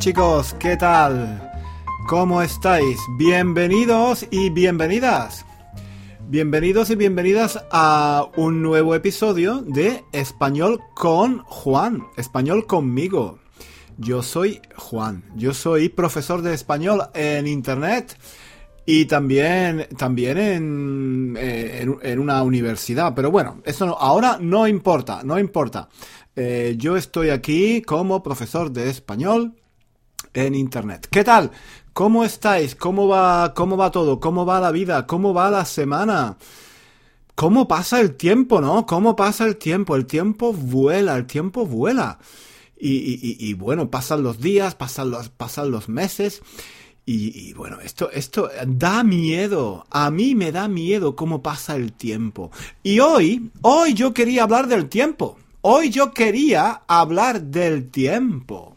chicos, ¿qué tal? ¿Cómo estáis? Bienvenidos y bienvenidas. Bienvenidos y bienvenidas a un nuevo episodio de Español con Juan, Español conmigo. Yo soy Juan, yo soy profesor de español en Internet y también, también en, eh, en, una universidad. Pero bueno, eso no, ahora no importa, no importa. Eh, yo estoy aquí como profesor de español en Internet. ¿Qué tal? ¿Cómo estáis? ¿Cómo va, cómo va todo? ¿Cómo va la vida? ¿Cómo va la semana? ¿Cómo pasa el tiempo, no? ¿Cómo pasa el tiempo? El tiempo vuela, el tiempo vuela. Y, bueno, pasan los días, pasan los, pasan los meses. Y, bueno, esto, esto da miedo. A mí me da miedo cómo pasa el tiempo. Y hoy, hoy yo quería hablar del tiempo. Hoy yo quería hablar del tiempo.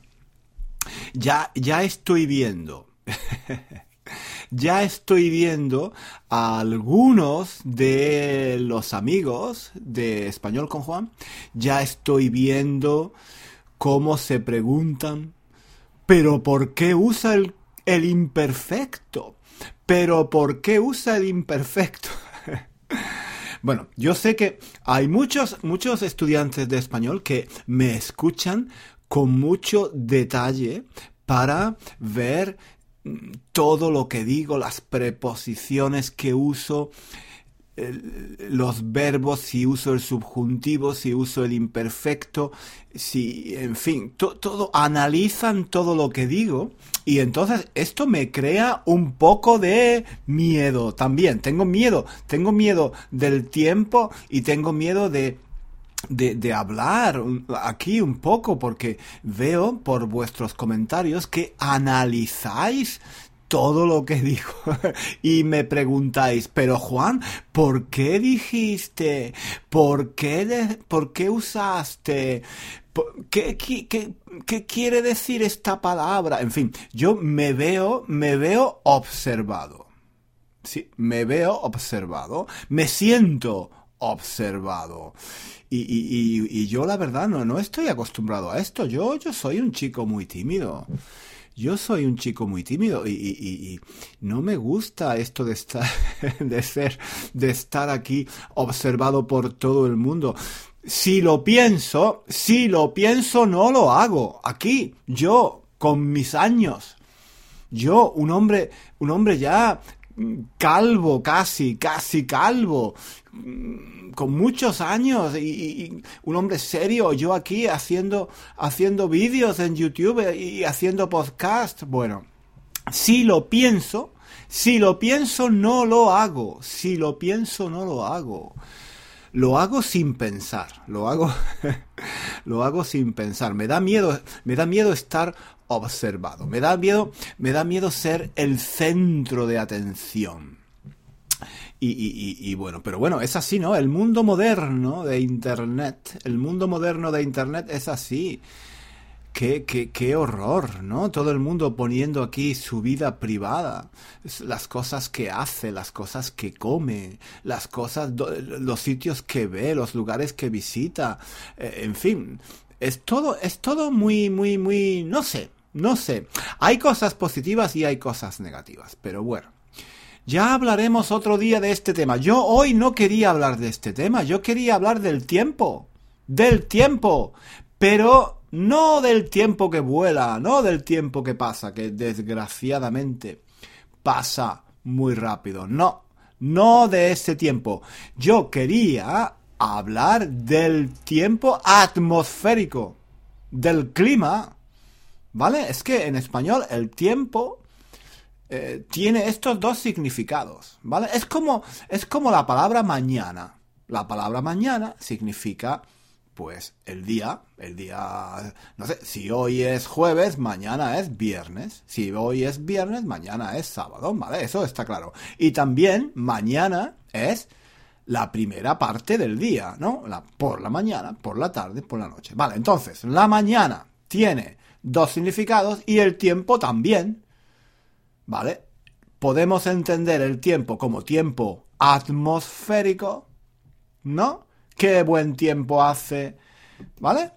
Ya, ya estoy viendo. ya estoy viendo a algunos de los amigos de Español con Juan. Ya estoy viendo cómo se preguntan, pero ¿por qué usa el, el imperfecto? ¿Pero por qué usa el imperfecto? Bueno, yo sé que hay muchos, muchos estudiantes de español que me escuchan con mucho detalle para ver mm, todo lo que digo, las preposiciones que uso, los verbos, si uso el subjuntivo, si uso el imperfecto, si, en fin, todo, analizan todo lo que digo y entonces esto me crea un poco de miedo también. Tengo miedo, tengo miedo del tiempo y tengo miedo de de, de, hablar aquí un poco porque veo por vuestros comentarios que analizáis todo lo que dijo y me preguntáis, pero Juan, ¿por qué dijiste? ¿Por qué, por qué usaste? ¿Qué, qué, qué, qué quiere decir esta palabra? En fin, yo me veo, me veo observado. Sí, me veo observado. Me siento observado. Y, y, y, yo la verdad no, no estoy acostumbrado a esto. Yo, yo soy un chico muy tímido. Yo soy un chico muy tímido y, no me gusta esto de estar, de ser, de estar aquí observado por todo el mundo. Si lo pienso, si lo pienso, no lo hago. Aquí, yo, con mis años. Yo, un hombre, un hombre ya calvo, casi, casi calvo, con muchos años y, un hombre serio, yo aquí haciendo, haciendo vídeos en YouTube y haciendo podcast. Bueno, si lo pienso, si lo pienso no lo hago, si lo pienso no lo hago. Lo hago sin pensar, lo hago, lo hago sin pensar. Me da miedo, me da miedo estar observado. Me da miedo, me da miedo ser el centro de atención. Y, bueno, pero bueno, es así, ¿no? El mundo moderno de Internet, el mundo moderno de Internet es así. Qué, qué, horror, ¿no? Todo el mundo poniendo aquí su vida privada, las cosas que hace, las cosas que come, las cosas, los sitios que ve, los lugares que visita, eh, en fin, es todo, es todo muy, muy, muy, no sé, no sé. Hay cosas positivas y hay cosas negativas, pero bueno. Ya hablaremos otro día de este tema. Yo hoy no quería hablar de este tema, yo quería hablar del tiempo. Del tiempo. Pero no del tiempo que vuela, no del tiempo que pasa, que desgraciadamente pasa muy rápido. No, no de ese tiempo. Yo quería hablar del tiempo atmosférico, del clima ¿Vale? Es que en español el tiempo eh, tiene estos dos significados, ¿vale? Es como, es como la palabra mañana. La palabra mañana significa, pues, el día, el día, no sé, si hoy es jueves, mañana es viernes. Si hoy es viernes, mañana es sábado, ¿vale? Eso está claro. Y también mañana es la primera parte del día, ¿no? La, por la mañana, por la tarde, por la noche. Vale, entonces, la mañana tiene dos significados y el tiempo también. ¿Vale? Podemos entender el tiempo como tiempo atmosférico, ¿no? Qué buen tiempo hace, ¿vale?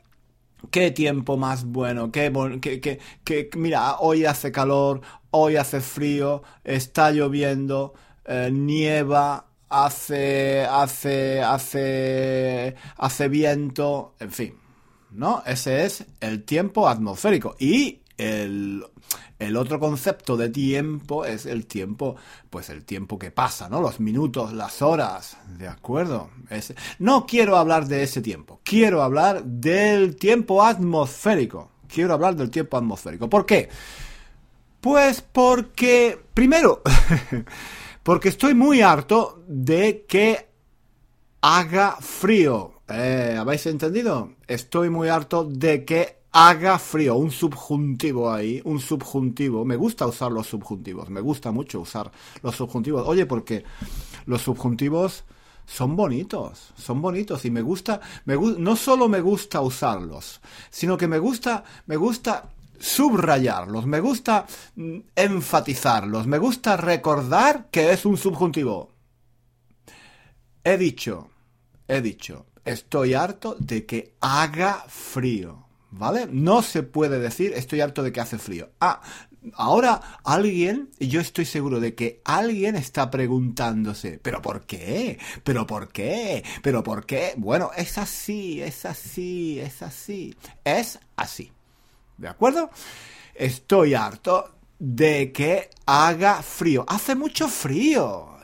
qué tiempo más bueno, qué, que, que, mira, hoy hace calor, hoy hace frío, está lloviendo, eh, nieva, hace, hace, hace, hace viento, en fin, ¿no? Ese es el tiempo atmosférico. Y el, el otro concepto de tiempo es el tiempo, pues el tiempo que pasa, ¿no? Los minutos, las horas, ¿de acuerdo? no quiero hablar de ese tiempo, quiero hablar del tiempo atmosférico. Quiero hablar del tiempo atmosférico. ¿Por qué? Pues porque, primero, porque estoy muy harto de que haga frío. Eh, ¿Habéis entendido? Estoy muy harto de que haga frío, un subjuntivo ahí, un subjuntivo. Me gusta usar los subjuntivos, me gusta mucho usar los subjuntivos. Oye, porque los subjuntivos son bonitos, son bonitos y me gusta, me no solo me gusta usarlos, sino que me gusta, me gusta subrayarlos, me gusta mm, enfatizarlos, me gusta recordar que es un subjuntivo. He dicho, he dicho, estoy harto de que haga frío. ¿Vale? No se puede decir estoy harto de que hace frío. Ah, ahora alguien, yo estoy seguro de que alguien está preguntándose, ¿pero por qué? ¿Pero por qué? ¿Pero por qué? Bueno, es así, es así, es así. Es así. ¿De acuerdo? Estoy harto de que haga frío. Hace mucho frío.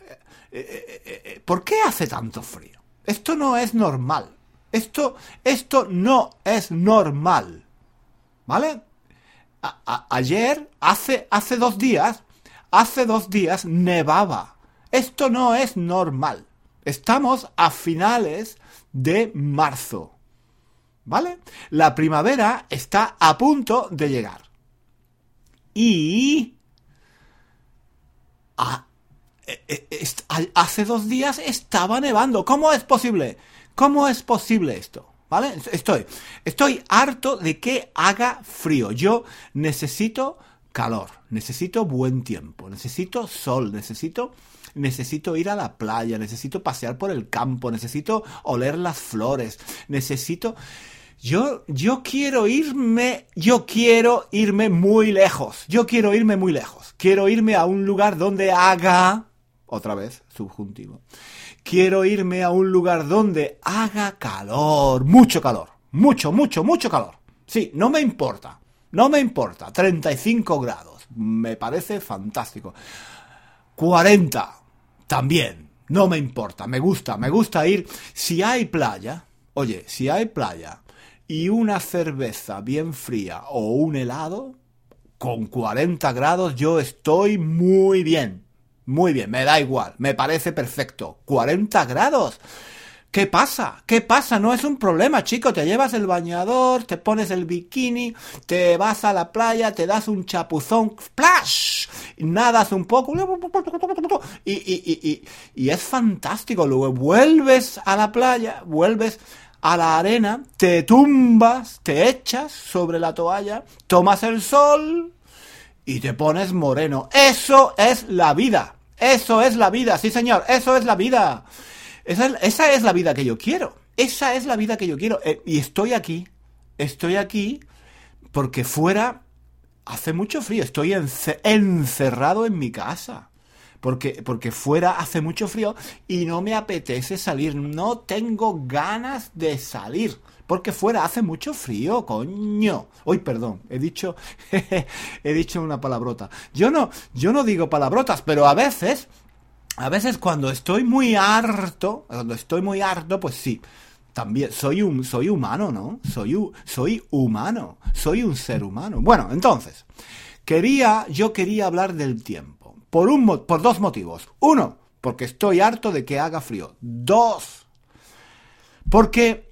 Eh, eh, eh, ¿Por qué hace tanto frío? Esto no es normal. Esto, esto no es normal. ¿Vale? ayer, hace, hace dos días, hace dos días nevaba. Esto no es normal. Estamos a finales de marzo. ¿Vale? La primavera está a punto de llegar. Y... hace dos días estaba nevando. ¿Cómo es posible? ¿Cómo es posible esto? ¿Vale? Estoy, estoy harto de que haga frío. Yo necesito calor, necesito buen tiempo, necesito sol, necesito necesito ir a la playa, necesito pasear por el campo, necesito oler las flores, necesito yo yo quiero irme, yo quiero irme muy lejos. Yo quiero irme muy lejos. Quiero irme a un lugar donde haga otra vez subjuntivo quiero irme a un lugar donde haga calor, mucho calor, mucho, mucho, mucho calor. Sí, no me importa, no me importa, 35 grados, me parece fantástico. 40, también, no me importa, me gusta, me gusta ir. Si hay playa, oye, si hay playa y una cerveza bien fría o un helado, con 40 grados yo estoy muy bien. Muy bien, me da igual, me parece perfecto. 40 grados. ¿Qué pasa? ¿Qué pasa? No es un problema, chico. Te llevas el bañador, te pones el bikini, te vas a la playa, te das un chapuzón, splash, nadas un poco y, y, es fantástico. Luego vuelves a la playa, vuelves a la arena, te tumbas, te echas sobre la toalla, tomas el sol, y te pones moreno. Eso es la vida. Eso es la vida. Sí, señor. Eso es la vida. Esa, es la vida que yo quiero. Esa es la vida que yo quiero. Eh, y estoy aquí. Estoy aquí porque fuera hace mucho frío. Estoy encerrado en mi casa. Porque, porque fuera hace mucho frío y no me apetece salir. No tengo ganas de salir. Porque fuera hace mucho frío, coño. Uy, perdón, he dicho, he dicho una palabrota. Yo no, yo no digo palabrotas, pero a veces, a veces cuando estoy muy harto, cuando estoy muy harto, pues sí. También soy un soy humano, ¿no? Soy soy humano, soy un ser humano. Bueno, entonces, quería yo quería hablar del tiempo por un por dos motivos. Uno, porque estoy harto de que haga frío. Dos, porque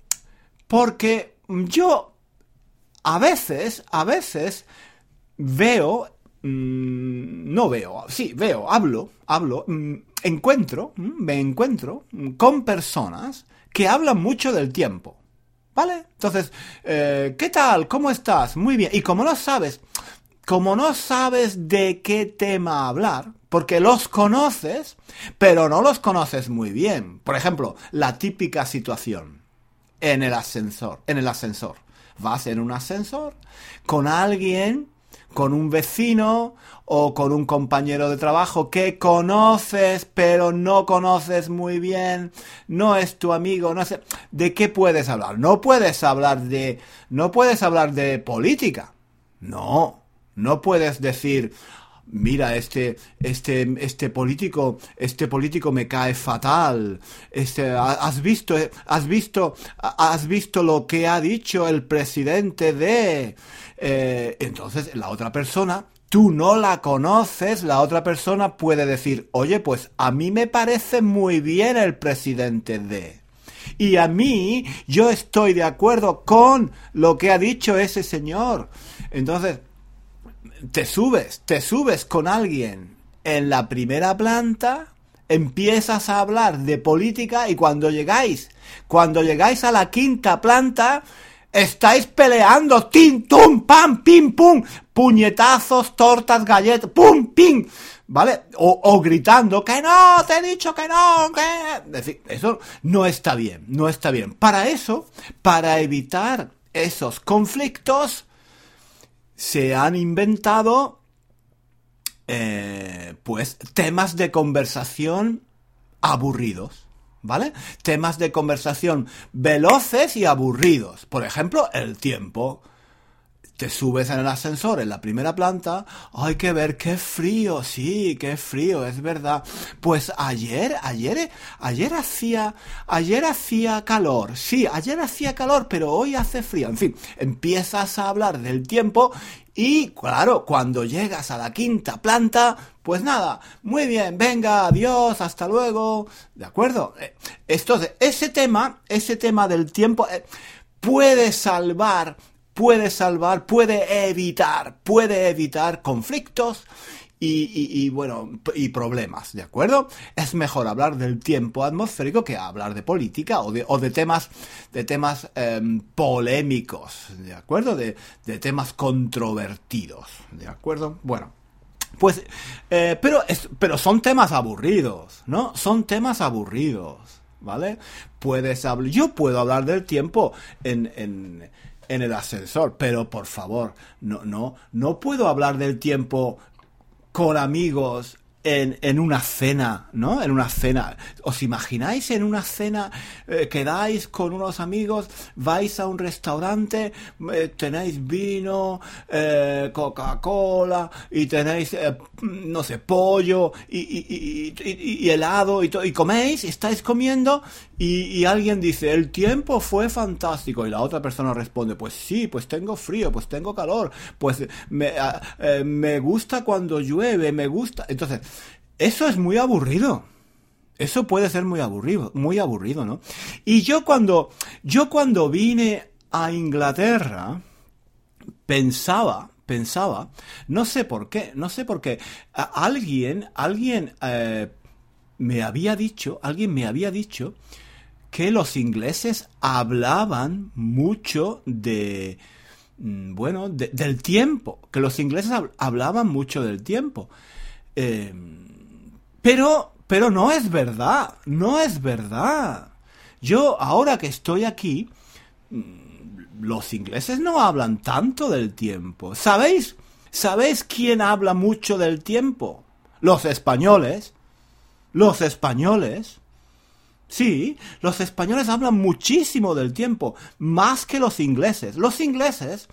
porque yo a veces, a veces veo, mm, no veo, sí, veo, hablo, hablo, mm, encuentro, mm, me encuentro con personas que hablan mucho del tiempo. ¿Vale? Entonces, eh, ¿qué tal? ¿Cómo estás? Muy bien. Y como no sabes, como no sabes de qué tema hablar, porque los conoces, pero no los conoces muy bien. Por ejemplo, la típica situación en el ascensor, en el ascensor. vas en un ascensor con alguien, con un vecino o con un compañero de trabajo que conoces pero no conoces muy bien, no es tu amigo, no sé, ¿de qué puedes hablar? No puedes hablar de no puedes hablar de política. No, no puedes decir, mira, este, este, este político, este político me cae fatal. Este, has visto, has visto, has visto lo que ha dicho el presidente de. Eh, entonces, la otra persona, tú no la conoces, la otra persona puede decir, oye, pues a mí me parece muy bien el presidente de. Y a mí, yo estoy de acuerdo con lo que ha dicho ese señor. Entonces, te subes, te subes con alguien en la primera planta, empiezas a hablar de política y cuando llegáis, cuando llegáis a la quinta planta, estáis peleando, tin, tum, pam, pim, pum, puñetazos, tortas, galletas, pum, pim, ¿vale? O, gritando, que no, te he dicho que no, que... Es decir, eso no está bien, no está bien. Para eso, para evitar esos conflictos, se han inventado eh, pues temas de conversación aburridos. ¿Vale? Temas de conversación veloces y aburridos. Por ejemplo, el tiempo te subes en el ascensor en la primera planta, hay que ver qué frío, sí, qué frío, es verdad. Pues ayer, ayer, ayer hacía, ayer hacía calor, sí, ayer hacía calor, pero hoy hace frío. En fin, empiezas a hablar del tiempo y claro, cuando llegas a la quinta planta, pues nada, muy bien, venga, adiós, hasta luego, ¿de acuerdo? Eh, entonces, ese tema, ese tema del tiempo eh, puede salvar puede salvar, puede evitar, puede evitar conflictos y, bueno, y problemas, ¿de acuerdo? Es mejor hablar del tiempo atmosférico que hablar de política o de, o de temas, de temas em, polémicos, ¿de acuerdo? De, de, temas controvertidos, ¿de acuerdo? Bueno. Pues, eh, pero, es, pero son temas aburridos, ¿no? Son temas aburridos, ¿vale? Puedes hablar, yo puedo hablar del tiempo en, en en el ascensor. Pero por favor, no, no, no puedo hablar del tiempo con amigos en, en, una cena, ¿no? En una cena. ¿Os imagináis en una cena? Eh, quedáis con unos amigos, vais a un restaurante, eh, tenéis vino, eh, Coca-Cola y tenéis, no sé, pollo y, y, y, y helado y, y coméis, estáis comiendo y, alguien dice, el tiempo fue fantástico. Y la otra persona responde, pues sí, pues tengo frío, pues tengo calor, pues me, ah, me gusta cuando llueve, me gusta. Entonces, eso es muy aburrido. Eso puede ser muy aburrido, muy aburrido, ¿no? Y yo cuando, yo cuando vine a Inglaterra, pensaba, pensaba, no sé por qué, no sé por qué, alguien, alguien eh, me había dicho, alguien me había dicho que los ingleses hablaban mucho de, mm, bueno, del tiempo, que los ingleses hablaban mucho del tiempo. Eh, pero, pero no es verdad, no es verdad. Yo, ahora que estoy aquí, mm, los ingleses no hablan tanto del tiempo. ¿Sabéis? ¿Sabéis quién habla mucho del tiempo? Los españoles. Los españoles. Sí, los españoles hablan muchísimo del tiempo, más que los ingleses. Los ingleses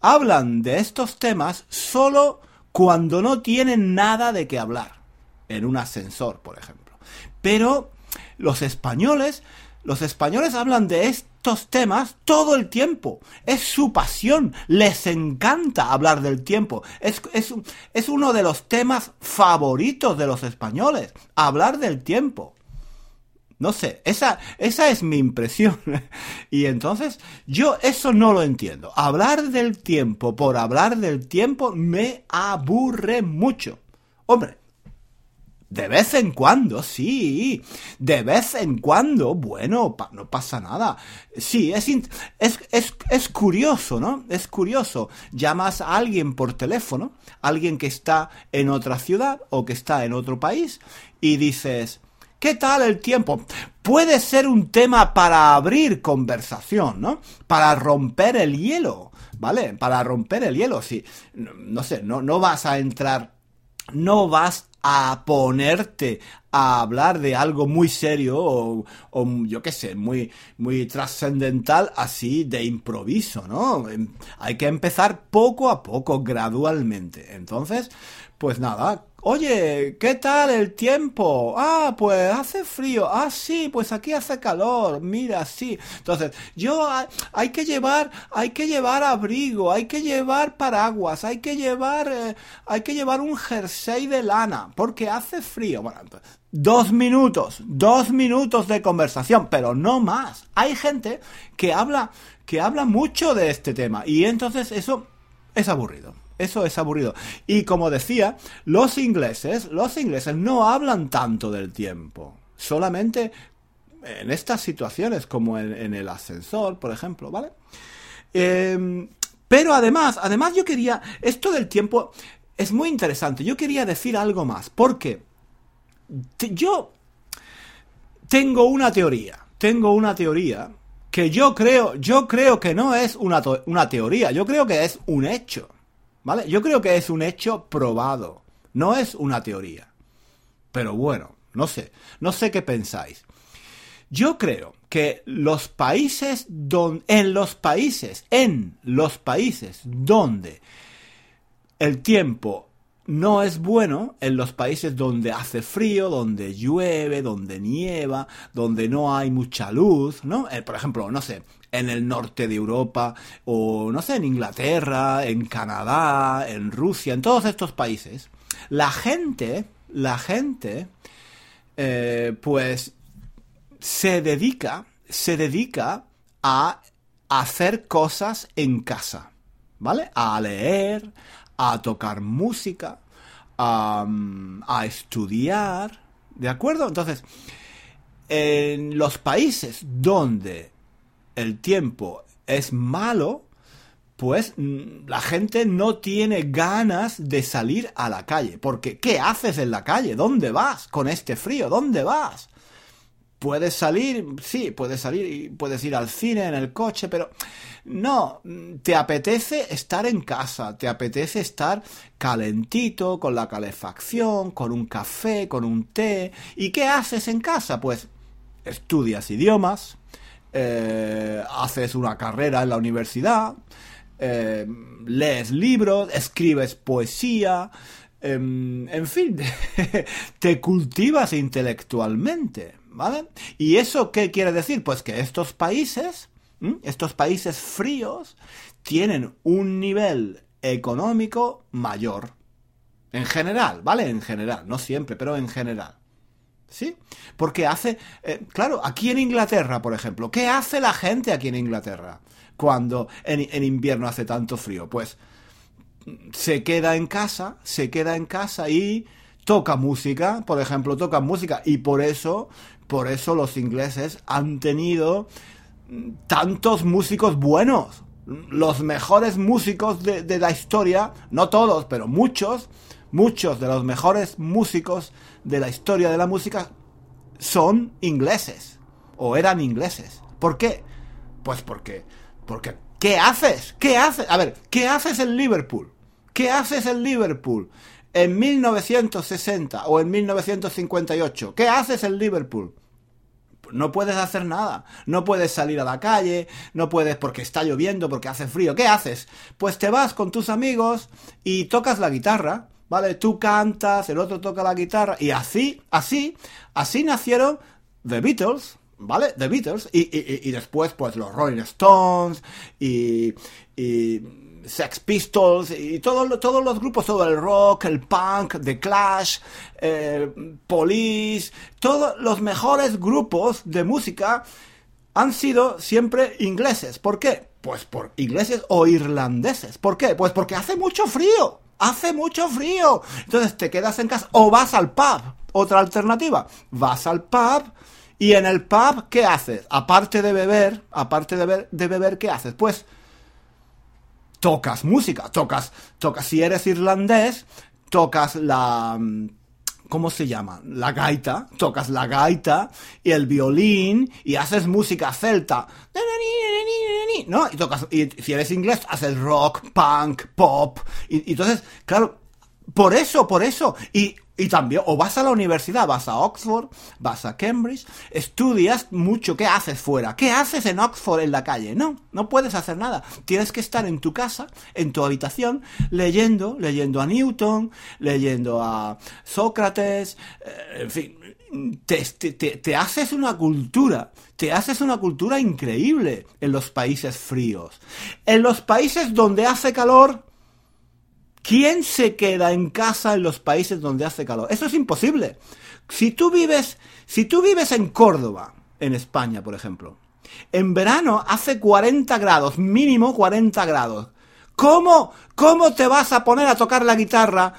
hablan de estos temas solo cuando no tienen nada de qué hablar en un ascensor, por ejemplo. Pero los españoles, los españoles hablan de estos temas todo el tiempo. Es su pasión. Les encanta hablar del tiempo. Es, es, es uno de los temas favoritos de los españoles. Hablar del tiempo. No sé, esa, esa es mi impresión. y entonces yo eso no lo entiendo. Hablar del tiempo por hablar del tiempo me aburre mucho. Hombre, de vez en cuando, sí. De vez en cuando, bueno, no pasa nada. Sí, es, es, es, es, curioso, ¿no? Es curioso. Llamas a alguien por teléfono, alguien que está en otra ciudad o que está en otro país, y dices, ¿qué tal el tiempo? Puede ser un tema para abrir conversación, ¿no? Para romper el hielo, ¿vale? Para romper el hielo, sí. No, sé, no, no vas a entrar, no vas a ponerte a hablar de algo muy serio o, yo qué sé, muy, muy trascendental así de improviso, ¿no? Em, hay que empezar poco a poco, gradualmente. Entonces, pues nada, Oye, ¿qué tal el tiempo? Ah, pues hace frío. Ah, sí, pues aquí hace calor. Mira, sí. Entonces, yo hay, que llevar, hay que llevar abrigo, hay que llevar paraguas, hay que llevar, eh, hay que llevar un jersey de lana, porque hace frío. Bueno, dos minutos, dos minutos de conversación, pero no más. Hay gente que habla, que habla mucho de este tema y entonces eso es aburrido. Eso es aburrido. Y como decía, los ingleses, los ingleses no hablan tanto del tiempo. Solamente en estas situaciones, como en, el ascensor, por ejemplo, ¿vale? Em, pero además, además yo quería, esto del tiempo es muy interesante. Yo quería decir algo más, porque yo tengo una teoría, tengo una teoría que yo creo, yo creo que no es una, una teoría, yo creo que es un hecho. ¿Vale? Yo creo que es un hecho probado, no es una teoría. Pero bueno, no sé, no sé qué pensáis. Yo creo que los países donde, en los países, en los países donde el tiempo no es bueno, en los países donde hace frío, donde llueve, donde nieva, donde no hay mucha luz, ¿no? Eh, por ejemplo, no sé, en el norte de Europa, o no sé, en Inglaterra, en Canadá, en Rusia, en todos estos países, la gente, la gente, eh, pues se dedica, se dedica a hacer cosas en casa, ¿vale? A leer, a tocar música, a, a estudiar, ¿de acuerdo? Entonces, en los países donde el tiempo es malo, pues mm, la gente no tiene ganas de salir a la calle. Porque, ¿qué haces en la calle? ¿Dónde vas con este frío? ¿Dónde vas? Puedes salir, sí, puedes salir y puedes ir al cine en el coche, pero no, te apetece estar en casa, te apetece estar calentito, con la calefacción, con un café, con un té. ¿Y qué haces en casa? Pues estudias idiomas, eh, haces una carrera en la universidad, eh, lees libros, escribes poesía, em, en fin, te cultivas intelectualmente, ¿vale? ¿Y eso qué quiere decir? Pues que estos países, estos países fríos, tienen un nivel económico mayor. En general, ¿vale? En general, no siempre, pero en general. ¿Sí? Porque hace... Eh, claro, aquí en Inglaterra, por ejemplo, ¿qué hace la gente aquí en Inglaterra cuando en, invierno hace tanto frío? Pues se queda en casa, se queda en casa y toca música, por ejemplo, toca música y por eso, por eso los ingleses han tenido tantos músicos buenos. Los mejores músicos de la historia, no todos, pero muchos, muchos de los mejores músicos de la historia de la música son ingleses o eran ingleses. ¿Por qué? Pues porque porque ¿qué haces? ¿Qué haces? A ver, ¿qué haces en Liverpool? ¿Qué haces en Liverpool en 1960 o en 1958? ¿Qué haces en Liverpool? no puedes hacer nada. No puedes salir a la calle, no puedes porque está lloviendo, porque hace frío. ¿Qué haces? Pues te vas con tus amigos y tocas la guitarra ¿vale? Tú cantas, el otro toca la guitarra, y así, así, así nacieron The Beatles, ¿vale? The Beatles, y, después, pues, los Rolling Stones, y, Sex Pistols, y todos todos los grupos, todo el rock, el punk, The Clash, eh, Police, todos los mejores grupos de música han sido siempre ingleses. ¿Por qué? Pues por ingleses o irlandeses. ¿Por qué? Pues porque hace mucho frío hace mucho frío. Entonces te quedas en casa o vas al pub. Otra alternativa, vas al pub y en el pub, ¿qué haces? Aparte de beber, aparte de, de beber, ¿qué haces? Pues tocas música, tocas, tocas, si eres irlandés, tocas la... ¿cómo se llama? La gaita, tocas la gaita y el violín y haces música celta. ¿No? Y tocas, y si eres inglés, haces rock, punk, pop. Y, y entonces, claro, por eso, por eso. Y y también, o vas a la universidad, vas a Oxford, vas a Cambridge, estudias mucho, ¿qué haces fuera? ¿Qué haces en Oxford en la calle? No, no puedes hacer nada. Tienes que estar en tu casa, en tu habitación, leyendo, leyendo a Newton, leyendo a Sócrates, eh, en fin, te, te, te, haces una cultura, te haces una cultura increíble en los países fríos. En los países donde hace calor, ¿Quién se queda en casa en los países donde hace calor? Eso es imposible. Si tú vives, si tú vives en Córdoba, en España, por ejemplo, en verano hace 40 grados, mínimo 40 grados. ¿Cómo, cómo te vas a poner a tocar la guitarra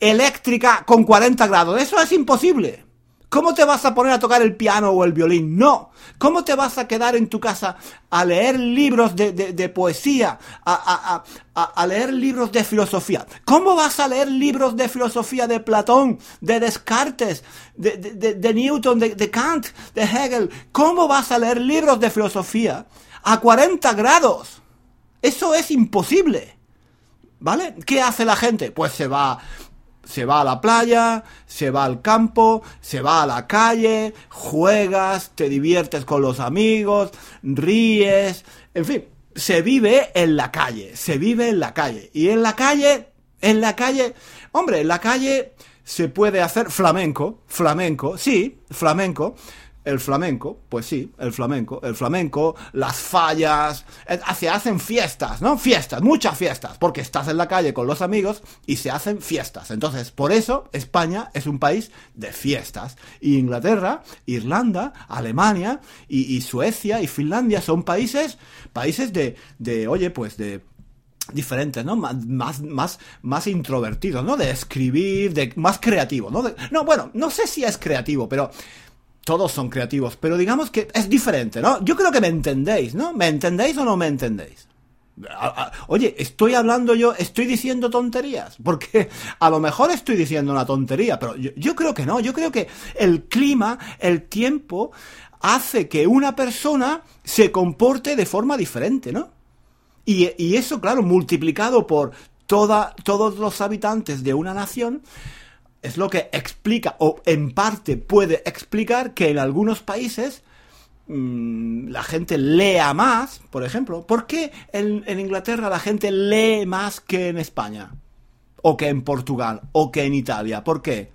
eléctrica con 40 grados? Eso es imposible. ¿Cómo te vas a poner a tocar el piano o el violín? No. ¿Cómo te vas a quedar en tu casa a leer libros de, de, poesía, a, a, a, leer libros de filosofía? ¿Cómo vas a leer libros de filosofía de Platón, de Descartes, de, de Newton, de, Kant, de Hegel? ¿Cómo vas a leer libros de filosofía a 40 grados? Eso es imposible. ¿Vale? ¿Qué hace la gente? Pues se va se va a la playa, se va al campo, se va a la calle, juegas, te diviertes con los amigos, ríes, en fin, se vive en la calle, se vive en la calle. Y en la calle, en la calle, hombre, en la calle se puede hacer flamenco, flamenco, sí, flamenco, el flamenco, pues sí, el flamenco, el flamenco, las fallas, eh, se hacen fiestas, ¿no? Fiestas, muchas fiestas, porque estás en la calle con los amigos y se hacen fiestas. Entonces, por eso España es un país de fiestas. Y Inglaterra, Irlanda, Alemania y, Suecia y Finlandia son países, países de, de, oye, pues de diferentes, ¿no? Más, más, más, introvertidos, ¿no? De escribir, de más creativo, ¿no? no, bueno, no sé si es creativo, pero todos son creativos, pero digamos que es diferente, ¿no? Yo creo que me entendéis, ¿no? ¿Me entendéis o no me entendéis? Oye, estoy hablando yo, estoy diciendo tonterías, porque a lo mejor estoy diciendo una tontería, pero yo, creo que no, yo creo que el clima, el tiempo, hace que una persona se comporte de forma diferente, ¿no? Y, y eso, claro, multiplicado por toda, todos los habitantes de una nación, es lo que explica, o en parte puede explicar que en algunos países mm, la gente lea más, por ejemplo. ¿Por qué en, Inglaterra la gente lee más que en España? O que en Portugal, o que en Italia. ¿Por qué?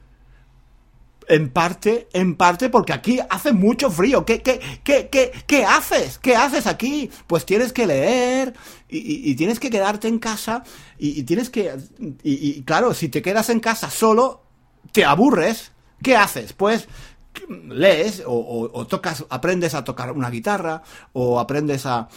En parte, en parte porque aquí hace mucho frío. ¿Qué, qué, qué, qué, qué haces? ¿Qué haces aquí? Pues tienes que leer y, y, tienes que quedarte en casa y, y tienes que... y claro, si te quedas en casa solo, te aburres, ¿qué haces? Pues lees o, tocas, aprendes a tocar una guitarra o aprendes a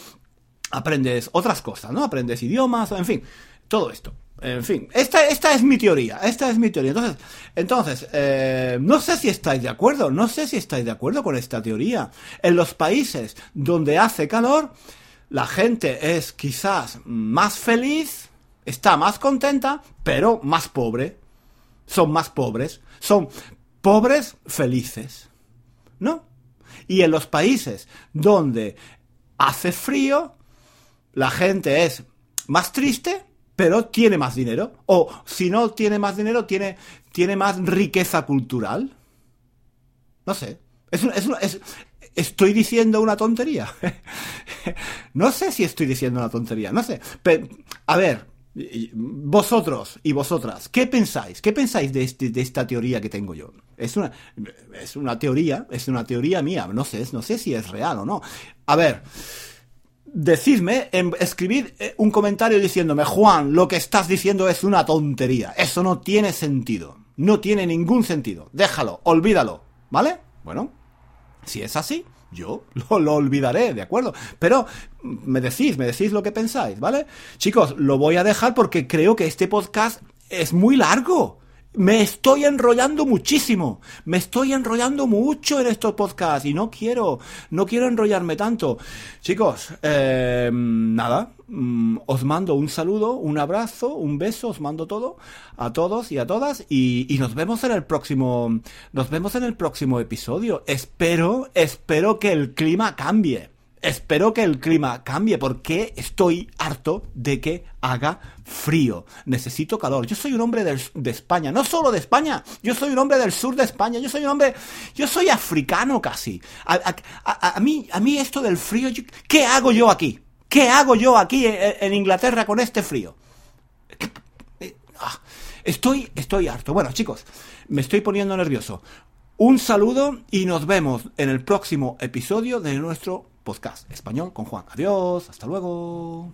aprendes otras cosas, ¿no? Aprendes idiomas, en fin, todo esto. En fin, esta, esta es mi teoría, esta es mi teoría. Entonces, entonces eh, no sé si estáis de acuerdo, no sé si estáis de acuerdo con esta teoría. En los países donde hace calor, la gente es quizás más feliz, está más contenta, pero más pobre son más pobres, son pobres felices, ¿no? Y en los países donde hace frío, la gente es más triste, pero tiene más dinero. O si no tiene más dinero, tiene, tiene más riqueza cultural. No sé. Es, es, estoy diciendo una tontería. no sé si estoy diciendo una tontería. No sé. Pero, a ver, vosotros y vosotras, ¿qué pensáis? ¿Qué pensáis de, este, de esta teoría que tengo yo? Es una, es una teoría, es una teoría mía, no sé, no sé si es real o no. A ver, decidme, escribid eh, un comentario diciéndome, Juan, lo que estás diciendo es una tontería, eso no tiene sentido, no tiene ningún sentido, déjalo, olvídalo, ¿vale? Bueno, si es así, yo lo, olvidaré, ¿de acuerdo? Pero me decís, me decís lo que pensáis, ¿vale? Chicos, lo voy a dejar porque creo que este podcast es muy largo. Me estoy enrollando muchísimo, me estoy enrollando mucho en estos podcasts y no quiero, no quiero enrollarme tanto. Chicos, eh, nada, mm, os mando un saludo, un abrazo, un beso, os mando todo a todos y a todas y, y nos vemos en el próximo, nos vemos en el próximo episodio. Espero, espero que el clima cambie. Espero que el clima cambie porque estoy harto de que haga frío. Necesito calor. Yo soy un hombre del- de España, no solo de España. Yo soy un hombre del sur de España. Yo soy un hombre, yo soy africano casi. A, mí, a mí esto del frío, ¿qué hago yo aquí? ¿Qué hago yo aquí en, en Inglaterra con este frío? Eh, ah, Estoy, estoy harto. Bueno, chicos, me estoy poniendo nervioso. Un saludo y nos vemos en el próximo episodio de nuestro podcast español con Juan. Adiós, hasta luego.